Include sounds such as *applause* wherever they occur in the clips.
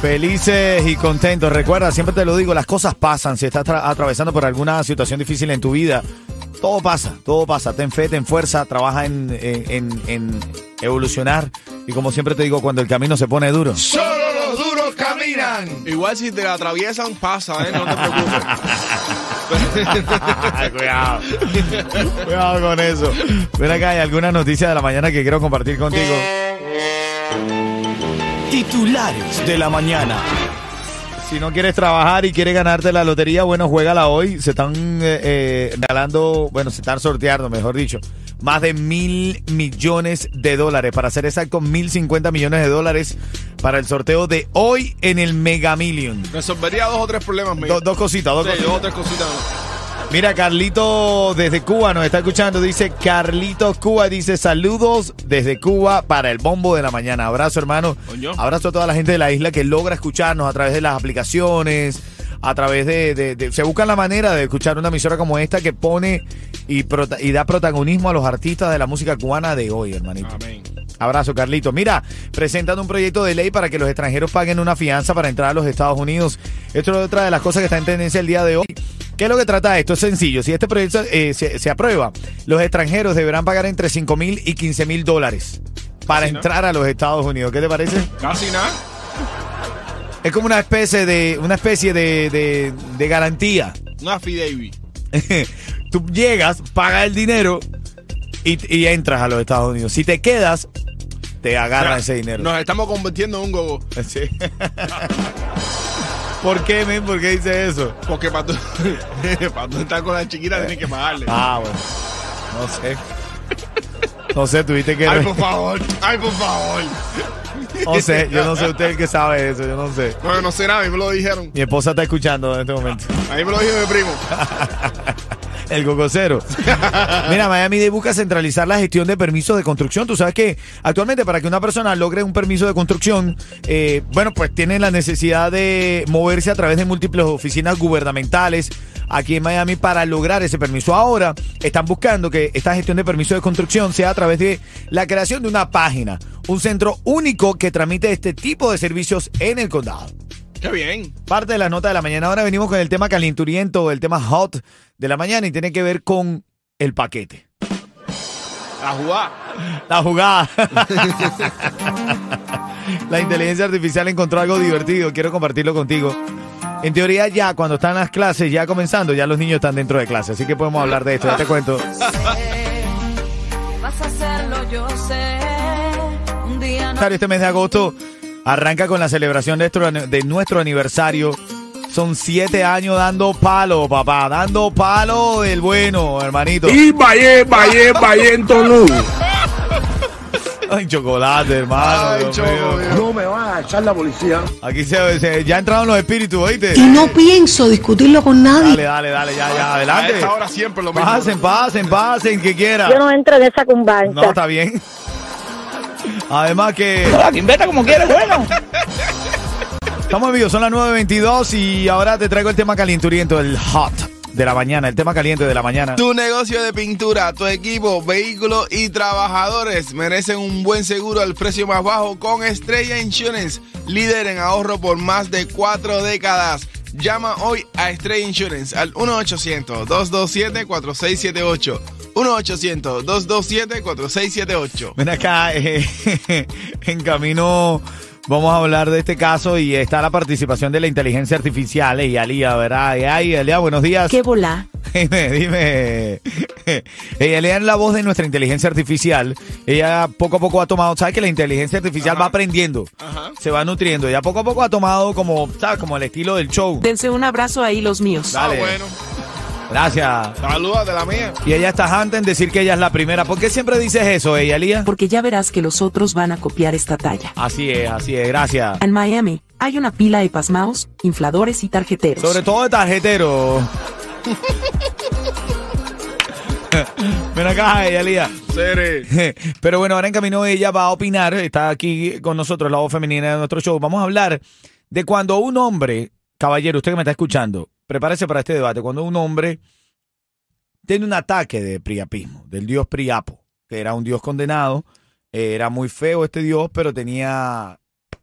Felices y contentos. Recuerda, siempre te lo digo, las cosas pasan. Si estás tra- atravesando por alguna situación difícil en tu vida, todo pasa, todo pasa. Ten fe, ten fuerza, trabaja en, en- en- en evolucionar. Y como siempre te digo, cuando el camino se pone duro. Solo los duros caminan. Igual si te la atraviesan, pasa, ¿eh? No te preocupes. *laughs* Cuidado. Cuidado con eso. Ven acá, hay alguna noticia de la mañana que quiero compartir contigo. Titulares de la mañana. Si no quieres trabajar y quieres ganarte la lotería, bueno, juégala hoy. Se están eh, eh, regalando, bueno, se están sorteando, mejor dicho, más de mil millones de dólares. Para ser exacto, mil cincuenta millones de dólares para el sorteo de hoy en el Mega Million. Resolvería dos o tres problemas. Do- dos cositas, dos Sí, cositas. dos o tres cositas. Mira, Carlito desde Cuba nos está escuchando. Dice Carlito Cuba, dice saludos desde Cuba para el bombo de la mañana. Abrazo, hermano. Coño. Abrazo a toda la gente de la isla que logra escucharnos a través de las aplicaciones, a través de, de- de- se busca la manera de escuchar una emisora como esta que pone y, prota- y da protagonismo a los artistas de la música cubana de hoy, hermanito. Amén. Abrazo, Carlito. Mira, presentan un proyecto de ley para que los extranjeros paguen una fianza para entrar a los Estados Unidos. Esto es otra de las cosas que está en tendencia el día de hoy. ¿Qué es lo que trata esto? Es sencillo. Si este proyecto eh, se, se aprueba, los extranjeros deberán pagar entre 5 mil y 15 mil dólares para Casi, ¿no? entrar a los Estados Unidos. ¿Qué te parece? Casi nada. Es como una especie de, una especie de, de- de garantía. Una Fidevi. *laughs* Tú llegas, pagas el dinero y, y entras a los Estados Unidos. Si te quedas, te agarran ese dinero. Nos estamos convirtiendo en un gogo. Sí. ¿Por qué, men? ¿Por qué dice eso? Porque para tú, *laughs* para tú estar con la chiquita tienes que pagarle. Ah, bueno. No sé. No sé, tuviste que... Ay, por favor. Ay, por favor. No sé, yo no sé usted el que sabe eso, yo no sé. No, yo no sé nada, a mí me lo dijeron. Mi esposa está escuchando en este momento. A mí me lo dijo mi primo. *laughs* El gogocero. *laughs* Mira, Miami Dade busca centralizar la gestión de permisos de construcción. Tú sabes que actualmente para que una persona logre un permiso de construcción, eh, bueno, pues tiene la necesidad de moverse a través de múltiples oficinas gubernamentales aquí en Miami para lograr ese permiso. Ahora están buscando que esta gestión de permiso de construcción sea a través de la creación de una página, un centro único que tramite este tipo de servicios en el condado. Qué bien. Parte de la nota de la mañana. Ahora venimos con el tema calenturiento, el tema hot de la mañana y tiene que ver con el paquete. La jugada. La jugada. *laughs* la inteligencia artificial encontró algo divertido. Quiero compartirlo contigo. En teoría ya cuando están las clases ya comenzando, ya los niños están dentro de clase. Así que podemos hablar de esto. Ya te cuento. Vas a hacerlo, yo sé. Un día no. Este mes de agosto arranca con la celebración de nuestro, de nuestro aniversario. Son siete años dando palo, papá. Dando palo del bueno, hermanito. Y vaya, vaya, vaya en tono. *laughs* Ay, chocolate, hermano. Ay, Dios choco, mío. Dios. No me van a echar la policía. Aquí se, se- ya entraron los espíritus, ¿oíste? Y no pienso discutirlo con nadie. Dale, dale, dale, ya, ya, adelante. esta hora siempre lo mismo. Pasen, pasen, pasen, que quiera. Yo no entro en esa cumbancha. No, está bien. Además que como quieres, bueno. estamos en vivo, son las 9.22 y ahora te traigo el tema calenturiento, el hot de la mañana, el tema caliente de la mañana. Tu negocio de pintura, tu equipo, vehículos y trabajadores merecen un buen seguro al precio más bajo con Estrella Insurance, líder en ahorro por más de cuatro décadas. Llama hoy a Estrella Insurance al 1-800-227-4678. 1-800-227-4678. Ven acá, eh, *laughs* en camino Vamos a hablar de este caso y está la participación de la inteligencia artificial. Y Alía, ¿verdad? Y ay, Alía, buenos días. ¿Qué volá? *laughs* Dime, dime. *laughs* Ella lea la voz de nuestra inteligencia artificial. Ella poco a poco ha tomado, ¿sabes que la inteligencia artificial va aprendiendo? Ajá. Se va nutriendo. Ella poco a poco ha tomado como, ¿sabes? Como el estilo del show. Dense un abrazo ahí los míos. Ah, Dale. bueno. Gracias. Saludos de la mía. Y ella está harta en decir que ella es la primera. ¿Por qué siempre dices eso, ella, Lía? Porque ya verás que los otros van a copiar esta talla. Así es, así es. Gracias. En Miami hay una pila de pasmaos, infladores y tarjeteros. Sobre todo de tarjetero. Ven acá, ella, Lía. Sere. *laughs* Pero bueno, ahora en camino ella va a opinar, está aquí con nosotros, la voz femenina de nuestro show. Vamos a hablar de cuando un hombre, caballero, usted que me está escuchando, prepárese para este debate, cuando un hombre tiene un ataque de priapismo, del dios Priapo, que era un dios condenado, eh, era muy feo este dios, pero tenía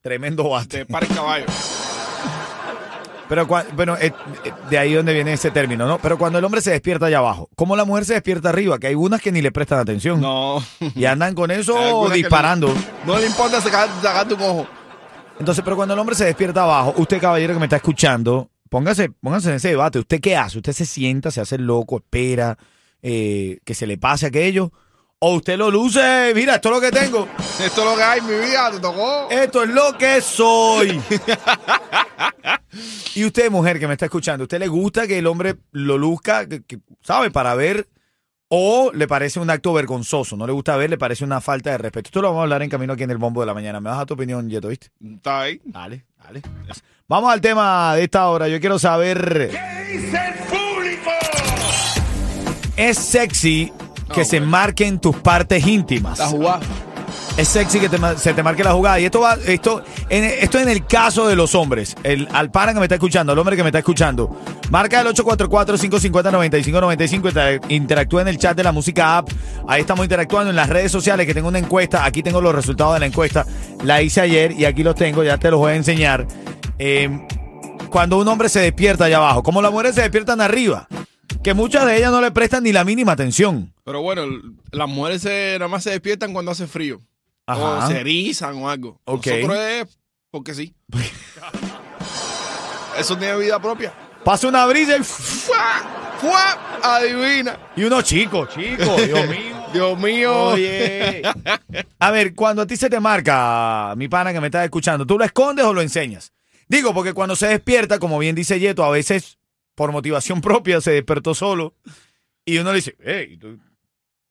tremendo bate. De par caballo. Pero bueno, eh, eh, de ahí donde viene ese término, ¿no? Pero cuando el hombre se despierta allá abajo, ¿cómo la mujer se despierta arriba? Que hay unas que ni le prestan atención. No. Y andan con eso disparando. No, no le importa sacar, sacar tu ojo. Entonces, pero cuando el hombre se despierta abajo, usted, caballero que me está escuchando, póngase, póngase en ese debate. ¿Usted qué hace? ¿Usted se sienta, se hace loco, espera eh, que se le pase aquello? ¿O usted lo luce? Mira, esto es lo que tengo. *laughs* Esto es lo que hay en mi vida, te tocó. Esto es lo que soy. y usted, mujer que me está escuchando, ¿usted le gusta que el hombre lo luzca, que- que, sabe, para ver? ¿O le parece un acto vergonzoso? ¿No le gusta ver? ¿Le parece una falta de respeto? Esto lo vamos a hablar en camino aquí en el bombo de la mañana. ¿Me das a tu opinión, Yeto, viste? Está ahí. Dale, dale. Vamos al tema de esta hora. Yo quiero saber. ¿Es sexy que se marquen tus partes íntimas? La jugada. Es sexy que se te marque la jugada. Y esto va, esto, en, esto en el caso de los hombres. El, al pana que me está escuchando, al hombre que me está escuchando. Marca el 844-550-9595. Inter- Interactúa en el chat de la música app. Ahí estamos interactuando en las redes sociales que tengo una encuesta. Aquí tengo los resultados de la encuesta. La hice ayer y aquí los tengo. Ya te los voy a enseñar. Eh, cuando un hombre se despierta allá abajo, como las mujeres se despiertan arriba, que muchas de ellas no le prestan ni la mínima atención. Pero bueno, las mujeres nada más se despiertan cuando hace frío. Ajá. O se erizan o algo. Ok. Nosotros es porque sí. *laughs* Eso tiene vida propia. Pasa una brisa y, ¡Fua! ¡Fua! Adivina. y uno chico, chico, Dios *laughs* mío. Dios mío. Oye. *laughs* A ver, cuando a ti se te marca, mi pana que me estás escuchando, ¿tú lo escondes o lo enseñas? Digo, porque cuando se despierta, como bien dice Yeto, a veces por motivación propia se despertó solo y uno le dice, hey, ¿y tú,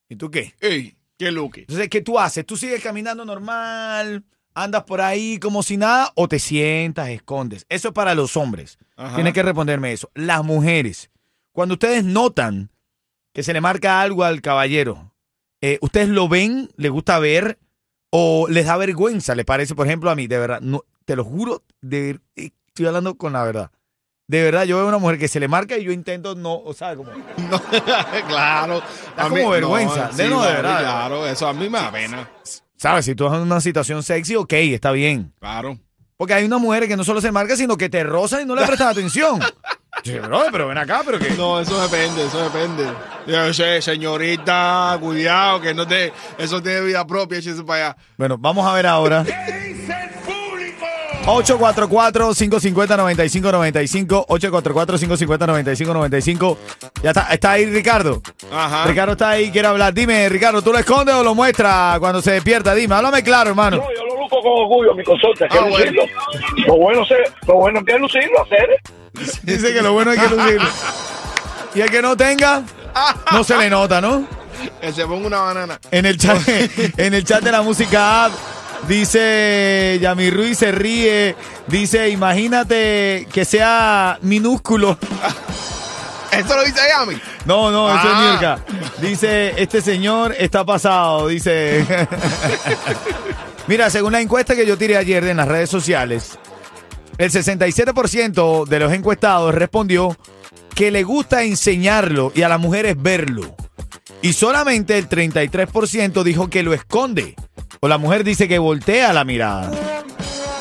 ¿y tú qué? Ey, qué luque. Entonces, ¿qué tú haces? ¿Tú sigues caminando normal? ¿Andas por ahí como si nada? ¿O te sientas, escondes? Eso es para los hombres. Ajá. Tienes que responderme eso. Las mujeres, cuando ustedes notan que se le marca algo al caballero, eh, ¿ustedes lo ven? ¿Les gusta ver? ¿O les da vergüenza? ¿Les parece, por ejemplo, a mí? De verdad, no, te lo juro, de, eh, estoy hablando con la verdad. De verdad, yo veo una mujer que se le marca y yo intento no, o sea, como... *laughs* No, claro. Da como vergüenza. De no, de verdad. Claro, eso a mí me da pena. ¿Sabes? Si tú estás en una situación sexy, ok, está bien. Claro. Porque hay unas mujeres que no solo se marcan, sino que te rozan y no le prestan atención. *laughs* Sí, brother, pero ven acá, pero que... No, eso depende, eso depende. Yo sé, señorita, cuidado, que no te. Eso tiene vida propia, échese para allá. Bueno, vamos a ver ahora. *laughs* 844-550-9595. 844-550-9595. Ya está, está ahí Ricardo. Ajá. Ricardo está ahí, quiere hablar. Dime, Ricardo, ¿tú lo escondes o lo muestras cuando se despierta? Dime, háblame claro, hermano. No, yo lo luzco con orgullo, mi consorte. Que Ah, bueno. lucirlo. Lo bueno, se, lo bueno es que lucirlo, hacer. *laughs* Dice que lo bueno es que lucirlo. Y el que no tenga, no se le nota, ¿no? *laughs* Que se ponga una banana. En el chat, *laughs* en el chat de la música app, dice Yami Ruiz se ríe. Dice, imagínate que sea minúsculo. Esto lo dice Yami. No, no, eso es Ah. Mirka. Dice, este señor está pasado. Dice. *laughs* Mira, según la encuesta que yo tiré ayer en las redes sociales, el 67% de los encuestados respondió que le gusta enseñarlo y a las mujeres verlo. Y solamente el 33% dijo que lo esconde. O la mujer dice que voltea la mirada.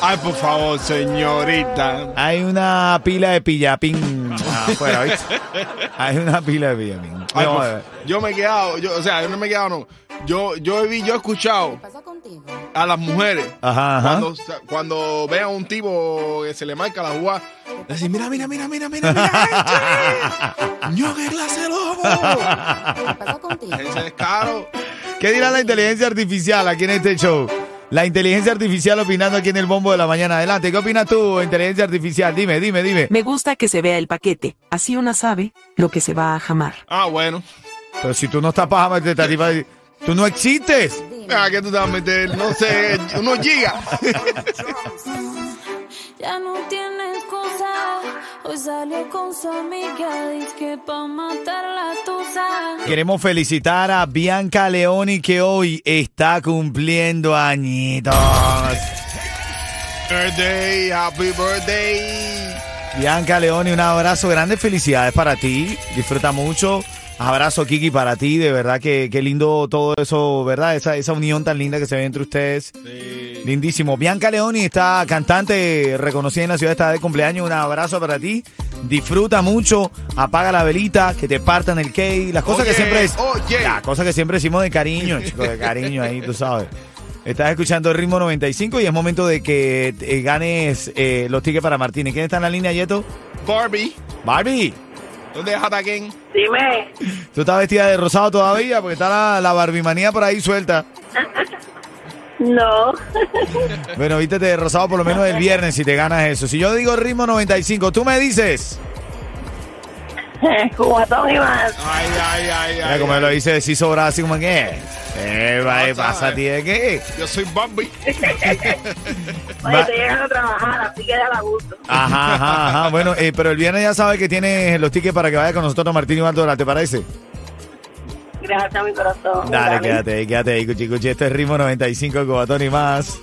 Ay, por favor, señorita. Hay una pila de pillapín afuera, ¿viste? *laughs* Hay una pila de pillapín. Ay, Vamos por- a ver. yo me he quedado, yo, o sea, yo no me he quedado, no. Yo, yo he, vi- yo he escuchado a las mujeres Ajá, ajá. cuando, cuando vean a un tipo que se le marca la jugada, decir, mira, mira, mira, mira, mira, mira, este. *laughs* ¡Ño, qué clase de lobo! ¿Qué pasa contigo? Ese descaro. ¿Qué dirá la inteligencia artificial aquí en este show? La inteligencia artificial opinando aquí en el bombo de la mañana. Adelante, ¿qué opinas tú, inteligencia artificial? Dime, dime, dime. Me gusta que se vea el paquete, así una sabe lo que se va a jamar. Ah, bueno. Pero si tú no estás para a ti para decir, tú no existes. Ah, ¿qué tú te vas a meter? No sé, unos gigas. Ya no tiene excusa. Hoy salió con su amiga. Dice que pa' matar la tusa. Queremos felicitar a Bianca Leoni que hoy está cumpliendo añitos. birthday, happy birthday. Bianca Leoni, un abrazo, grandes felicidades para ti. Disfruta mucho. Abrazo, Kiki, para ti. De verdad que, qué lindo todo eso, ¿verdad? Esa, esa unión tan linda que se ve entre ustedes. Lindísimo. Bianca Leoni está cantante reconocida en la ciudad, está de cumpleaños. Un abrazo para ti. Disfruta mucho. Apaga la velita, que te partan el cake. Las cosas que siempre es. oye. Las cosas que siempre decimos de cariño, chicos, de cariño ahí, tú sabes. Estás escuchando el ritmo 95 y es momento de que eh, ganes eh, los tickets para Martínez. ¿Quién está en la línea, Yeto? Barbie, Barbie. ¿Dónde es Ataquén? Dime. ¿Tú estás vestida de rosado todavía? Porque está la, la barbimanía por ahí suelta. *laughs* No. Bueno, vístete de rosado por lo menos el viernes si te ganas eso. Si yo digo ritmo 95, tú me dices. *laughs* Cubatón y más. Ay, ay, ay, Mira ay. como ay. lo dice así sobrado, así como que. Eh, va, No, pasa de qué? Yo soy Barbie. Va- *laughs* Oye, estoy llegando a trabajar, así que da la gusto. Ajá, ajá, ajá. *laughs* Bueno, eh, pero el viernes ya sabes que tienes los tickets para que vaya con nosotros Martín y Baldora, ¿te parece? Gracias, mi corazón. Dale, quédate ahí, quédate ahí, cuchi, cuchi. Este es ritmo 95, Cubatón y más.